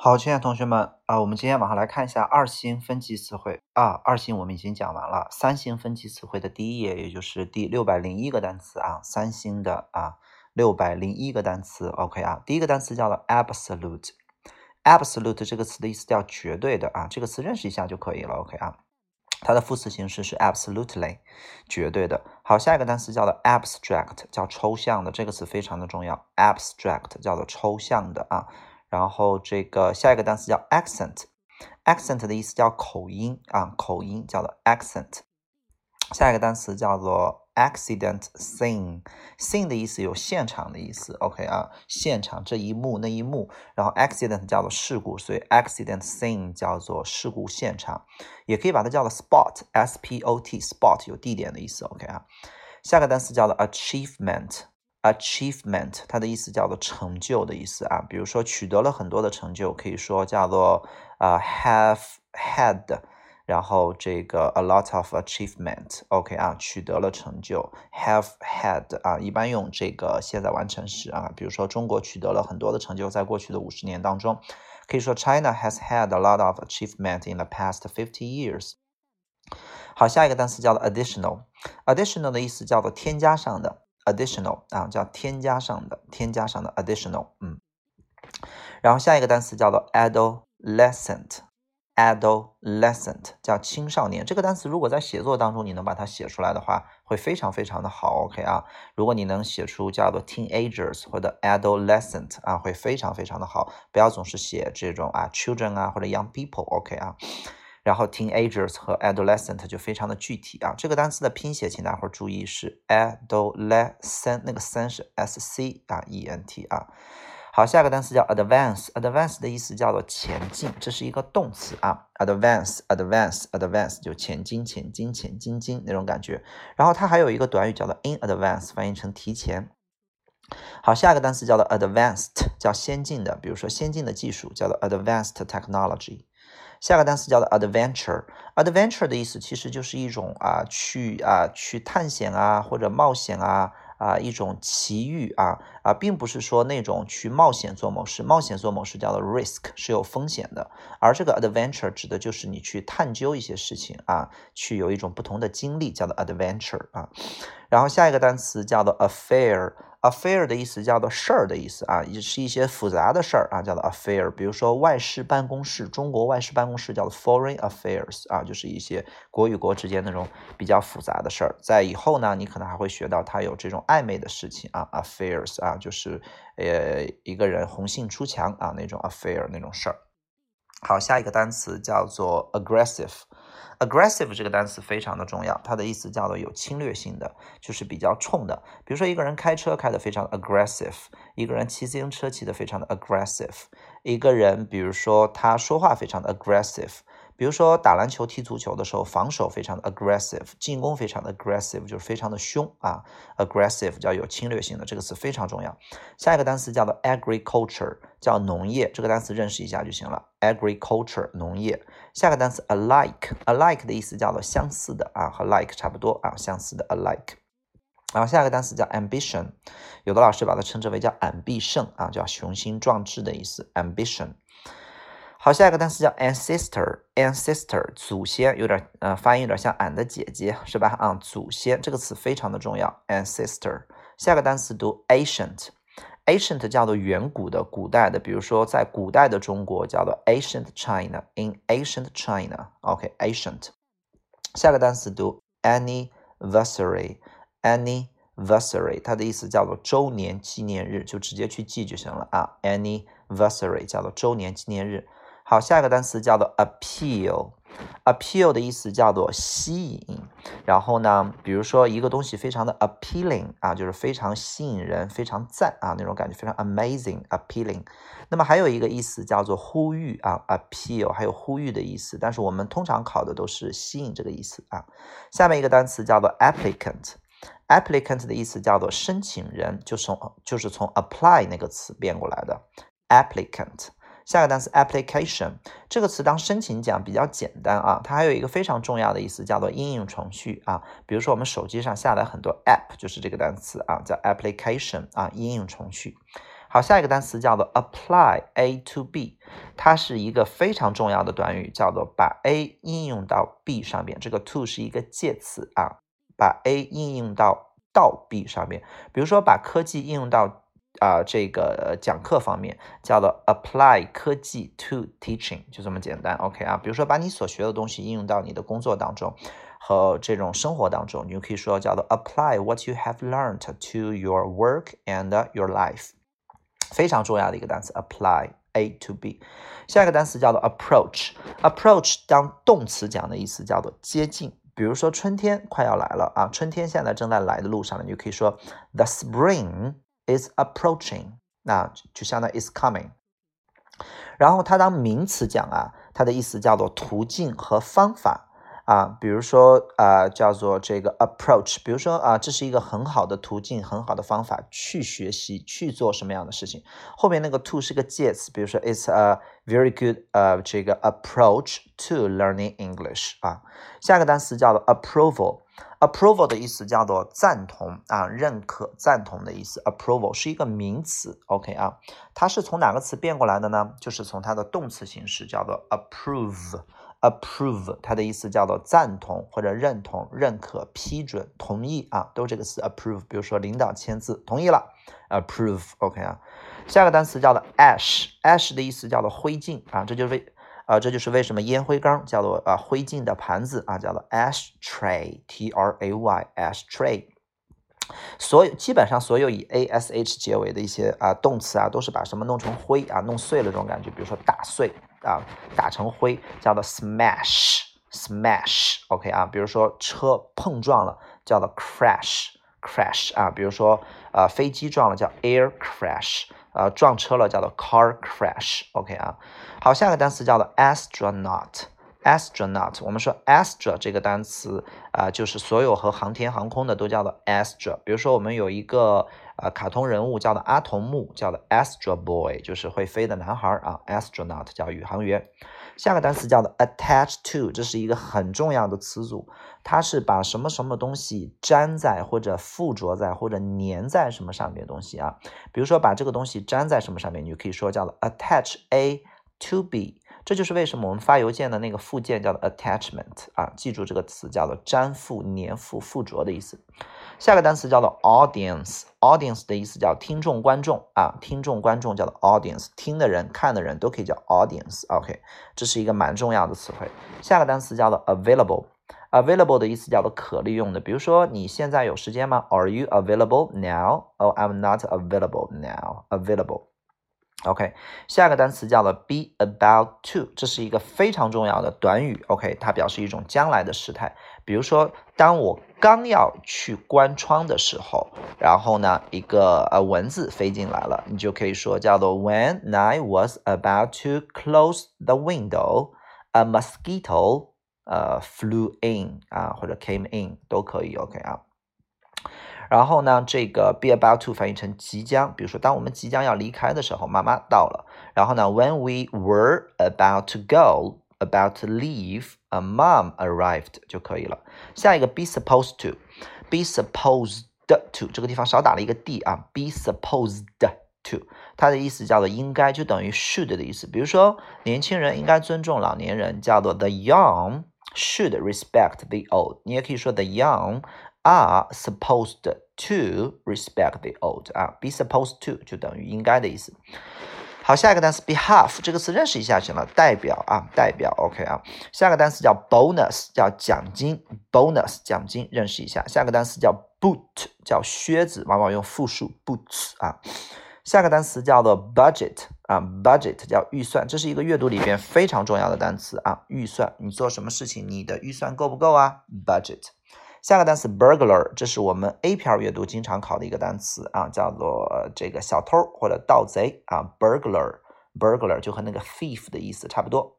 好，亲爱的同学们啊，我们今天晚上来看一下二星分级词汇啊。二星我们已经讲完了，三星分级词汇的第一页，也就是第六百零一个单词啊。三星的啊，六百零一个单词，OK 啊。第一个单词叫做 absolute，absolute 这个词的意思叫绝对的啊，这个词认识一下就可以了，OK 啊。它的副词形式是 absolutely，绝对的。好，下一个单词叫做 abstract，叫抽象的，这个词非常的重要，abstract 叫做抽象的啊。然后这个下一个单词叫 accent，accent 的意思叫口音啊，口音叫做 accent。下一个单词叫做 accident scene，scene 的意思有现场的意思，OK 啊，现场这一幕那一幕。然后 accident 叫做事故，所以 accident scene 叫做事故现场，也可以把它叫做 spot，s p o t，spot 有地点的意思，OK 啊。下个单词叫做 achievement。Achievement，它的意思叫做成就的意思啊，比如说取得了很多的成就，可以说叫做啊 have had，然后这个 a lot of achievement，OK 啊，取得了成就，have had 啊，一般用这个现在完成时啊，比如说中国取得了很多的成就，在过去的五十年当中，可以说 China has had a lot of achievement in the past fifty years。好，下一个单词叫做 additional，additional 的意思叫做添加上的。Additional 啊，叫添加上的，添加上的 additional，嗯，然后下一个单词叫做 adolescent，adolescent 叫青少年。这个单词如果在写作当中你能把它写出来的话，会非常非常的好，OK 啊。如果你能写出叫做 teenagers 或者 adolescent 啊，会非常非常的好。不要总是写这种啊 children 啊或者 young people，OK 啊。然后 teenagers 和 adolescent 就非常的具体啊，这个单词的拼写，请大伙儿注意是 adolescent，那个 s 是 s c 啊 e n t 啊。好，下个单词叫 advance，advance 的意思叫做前进，这是一个动词啊，advance，advance，advance 就前进，前进，前进进那种感觉。然后它还有一个短语叫做 in advance，翻译成提前。好，下一个单词叫做 advanced，叫先进的，比如说先进的技术叫做 advanced technology。下个单词叫做 adventure，adventure 的意思其实就是一种啊去啊去探险啊或者冒险啊啊一种奇遇啊啊，并不是说那种去冒险做某事，冒险做某事叫做 risk 是有风险的，而这个 adventure 指的就是你去探究一些事情啊，去有一种不同的经历叫做 adventure 啊。然后下一个单词叫做 affair。Affair 的意思叫做事儿的意思啊，也是一些复杂的事儿啊，叫做 affair。比如说外事办公室，中国外事办公室叫做 foreign affairs 啊，就是一些国与国之间那种比较复杂的事儿。在以后呢，你可能还会学到它有这种暧昧的事情啊，affairs 啊，就是呃一个人红杏出墙啊那种 affair 那种事儿。好，下一个单词叫做 aggressive。aggressive 这个单词非常的重要，它的意思叫做有侵略性的，就是比较冲的。比如说一个人开车开得非常 aggressive，一个人骑自行车骑得非常的 aggressive，一个人比如说他说话非常的 aggressive。比如说打篮球、踢足球的时候，防守非常的 aggressive，进攻非常的 aggressive，就是非常的凶啊。aggressive 叫有侵略性的，这个词非常重要。下一个单词叫做 agriculture，叫农业，这个单词认识一下就行了。agriculture 农业。下个单词 alike，alike 的意思叫做相似的啊，和 like 差不多啊，相似的 alike。然后下一个单词叫 ambition，有的老师把它称之为叫俺必胜啊，叫雄心壮志的意思。ambition。好，下一个单词叫 ancestor，ancestor 祖先，有点呃发音有点像俺的姐姐是吧？啊，祖先这个词非常的重要，ancestor。下个单词读 ancient，ancient 叫做远古的、古代的，比如说在古代的中国叫做 ancient China，in ancient China，OK，ancient。下个单词读 anniversary，anniversary 它的意思叫做周年纪念日，就直接去记就行了啊，anniversary 叫做周年纪念日。好，下一个单词叫做 appeal，appeal 的意思叫做吸引。然后呢，比如说一个东西非常的 appealing 啊，就是非常吸引人，非常赞啊那种感觉，非常 amazing，appealing。那么还有一个意思叫做呼吁啊，appeal 还有呼吁的意思，但是我们通常考的都是吸引这个意思啊。下面一个单词叫做 applicant，applicant 的意思叫做申请人，就从就是从 apply 那个词变过来的 applicant。下个单词 application 这个词当申请讲比较简单啊，它还有一个非常重要的意思叫做应用程序啊。比如说我们手机上下载很多 app，就是这个单词啊，叫 application 啊，应用程序。好，下一个单词叫做 apply A to B，它是一个非常重要的短语，叫做把 A 应用到 B 上面。这个 to 是一个介词啊，把 A 应用到到 B 上面。比如说把科技应用到啊这个讲课方面，叫做 apply 科技 to teaching，就这么简单。OK 啊，比如说把你所学的东西应用到你的工作当中。和这种生活当中，你就可以说叫做 apply what you have learned to your work and your life，非常重要的一个单词，apply A to B。下一个单词叫做 approach，approach 当动词讲的意思叫做接近。比如说春天快要来了啊，春天现在正在来的路上了，你就可以说 the spring is approaching，那就相当于 is coming。然后它当名词讲啊，它的意思叫做途径和方法。啊，比如说啊，叫做这个 approach，比如说啊，这是一个很好的途径，很好的方法去学习，去做什么样的事情。后面那个 to 是个介词，比如说 it's a very good 呃这个 approach to learning English 啊。下一个单词叫做 approval approval 的意思叫做赞同啊，认可、赞同的意思。approval 是一个名词，OK 啊，它是从哪个词变过来的呢？就是从它的动词形式叫做 approve。approve，它的意思叫做赞同或者认同、认可、批准、同意啊，都这个词 approve。比如说领导签字同意了，approve，OK 啊。下个单词叫做 ash，ash 的意思叫做灰烬啊，这就是为啊，这就是为什么烟灰缸叫做啊灰烬的盘子啊，叫做 ashtray，T R A Y，ashtray。所有基本上所有以 a s h 结尾的一些啊动词啊，都是把什么弄成灰啊，弄碎了这种感觉，比如说打碎。啊，打成灰叫做 smash，smash，OK 啊，比如说车碰撞了叫做 crash crash 啊，比如说呃飞机撞了叫 air crash，呃撞车了叫做 car crash，OK 啊，好，下个单词叫做 astronaut，astronaut，我们说 astra 这个单词啊，就是所有和航天航空的都叫做 astra，比如说我们有一个。啊，卡通人物叫做阿童木，叫做 Astro Boy，就是会飞的男孩啊，Astronaut 叫宇航员。下个单词叫做 attach to，这是一个很重要的词组，它是把什么什么东西粘在或者附着在或者粘在什么上面的东西啊。比如说把这个东西粘在什么上面，你就可以说叫做 attach A to B。这就是为什么我们发邮件的那个附件叫做 attachment 啊，记住这个词叫做粘附、粘附、附着的意思。下个单词叫做 audience，audience 的意思叫听众、观众啊，听众、观众叫做 audience，听的人、看的人都可以叫 audience，OK，这是一个蛮重要的词汇。下个单词叫做 available，available 的意思叫做可利用的，比如说你现在有时间吗？Are you available now？Oh, I'm not available now. Available. OK，下个单词叫做 be about to，这是一个非常重要的短语。OK，它表示一种将来的时态。比如说，当我刚要去关窗的时候，然后呢，一个呃蚊子飞进来了，你就可以说叫做 When I was about to close the window, a mosquito 呃 flew in 啊，或者 came in 都可以。OK 啊。然后呢，这个 be about to 翻译成即将，比如说当我们即将要离开的时候，妈妈到了。然后呢，when we were about to go, about to leave, a mom arrived 就可以了。下一个 be supposed to, be supposed to 这个地方少打了一个 d 啊，be supposed to 它的意思叫做应该，就等于 should 的意思。比如说年轻人应该尊重老年人，叫做 the young should respect the old。你也可以说 the young are supposed to respect the old 啊，be supposed to 就等于应该的意思。好，下一个单词 behalf 这个词认识一下行了，代表啊，代表 OK 啊。下个单词叫 bonus，叫奖金，bonus 奖金认识一下。下个单词叫 boot，叫靴子，往往用复数 boots 啊。下个单词叫做 budget 啊，budget 叫预算，这是一个阅读里边非常重要的单词啊，预算，你做什么事情，你的预算够不够啊？budget。下个单词 burglar，这是我们 A 篇阅读经常考的一个单词啊，叫做这个小偷或者盗贼啊。burglar，burglar 就和那个 thief 的意思差不多。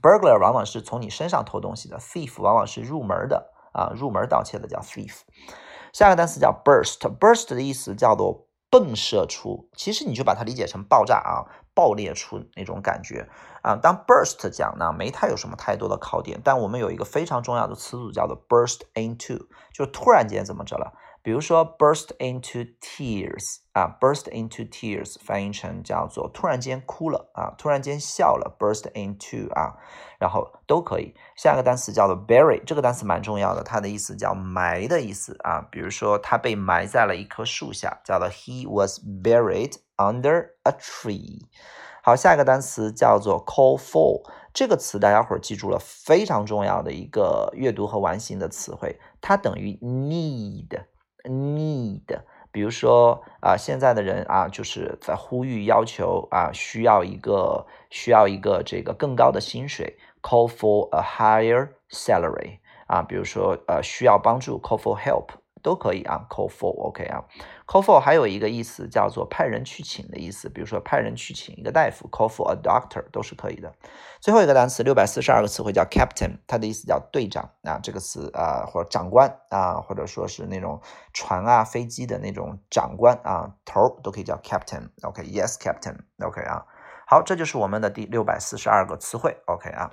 burglar 往往是从你身上偷东西的，thief 往往是入门的啊，入门盗窃的叫 thief。下个单词叫 burst，burst 的意思叫做迸射出，其实你就把它理解成爆炸啊。爆裂出那种感觉啊！当 burst 讲呢，没太有什么太多的考点，但我们有一个非常重要的词组叫做 burst into，就突然间怎么着了比如说 burst into tears 啊，burst into tears 翻译成叫做突然间哭了啊，突然间笑了，burst into 啊，然后都可以。下一个单词叫做 bury，这个单词蛮重要的，它的意思叫埋的意思啊。比如说他被埋在了一棵树下，叫做 he was buried under a tree。好，下一个单词叫做 call for，这个词大家伙儿记住了，非常重要的一个阅读和完形的词汇，它等于 need，need。说啊，现在的人啊，就是在呼吁、要求啊，需要一个需要一个这个更高的薪水，call for a higher salary 啊，比如说呃，需要帮助，call for help。都可以啊，call for，OK 啊，call for 还有一个意思叫做派人去请的意思，比如说派人去请一个大夫，call for a doctor 都是可以的。最后一个单词六百四十二个词汇叫 captain，它的意思叫队长啊，这个词啊或者长官啊，或者说是那种船啊飞机的那种长官啊头都可以叫 captain，OK，yes captain，OK 啊，好，这就是我们的第六百四十二个词汇，OK 啊。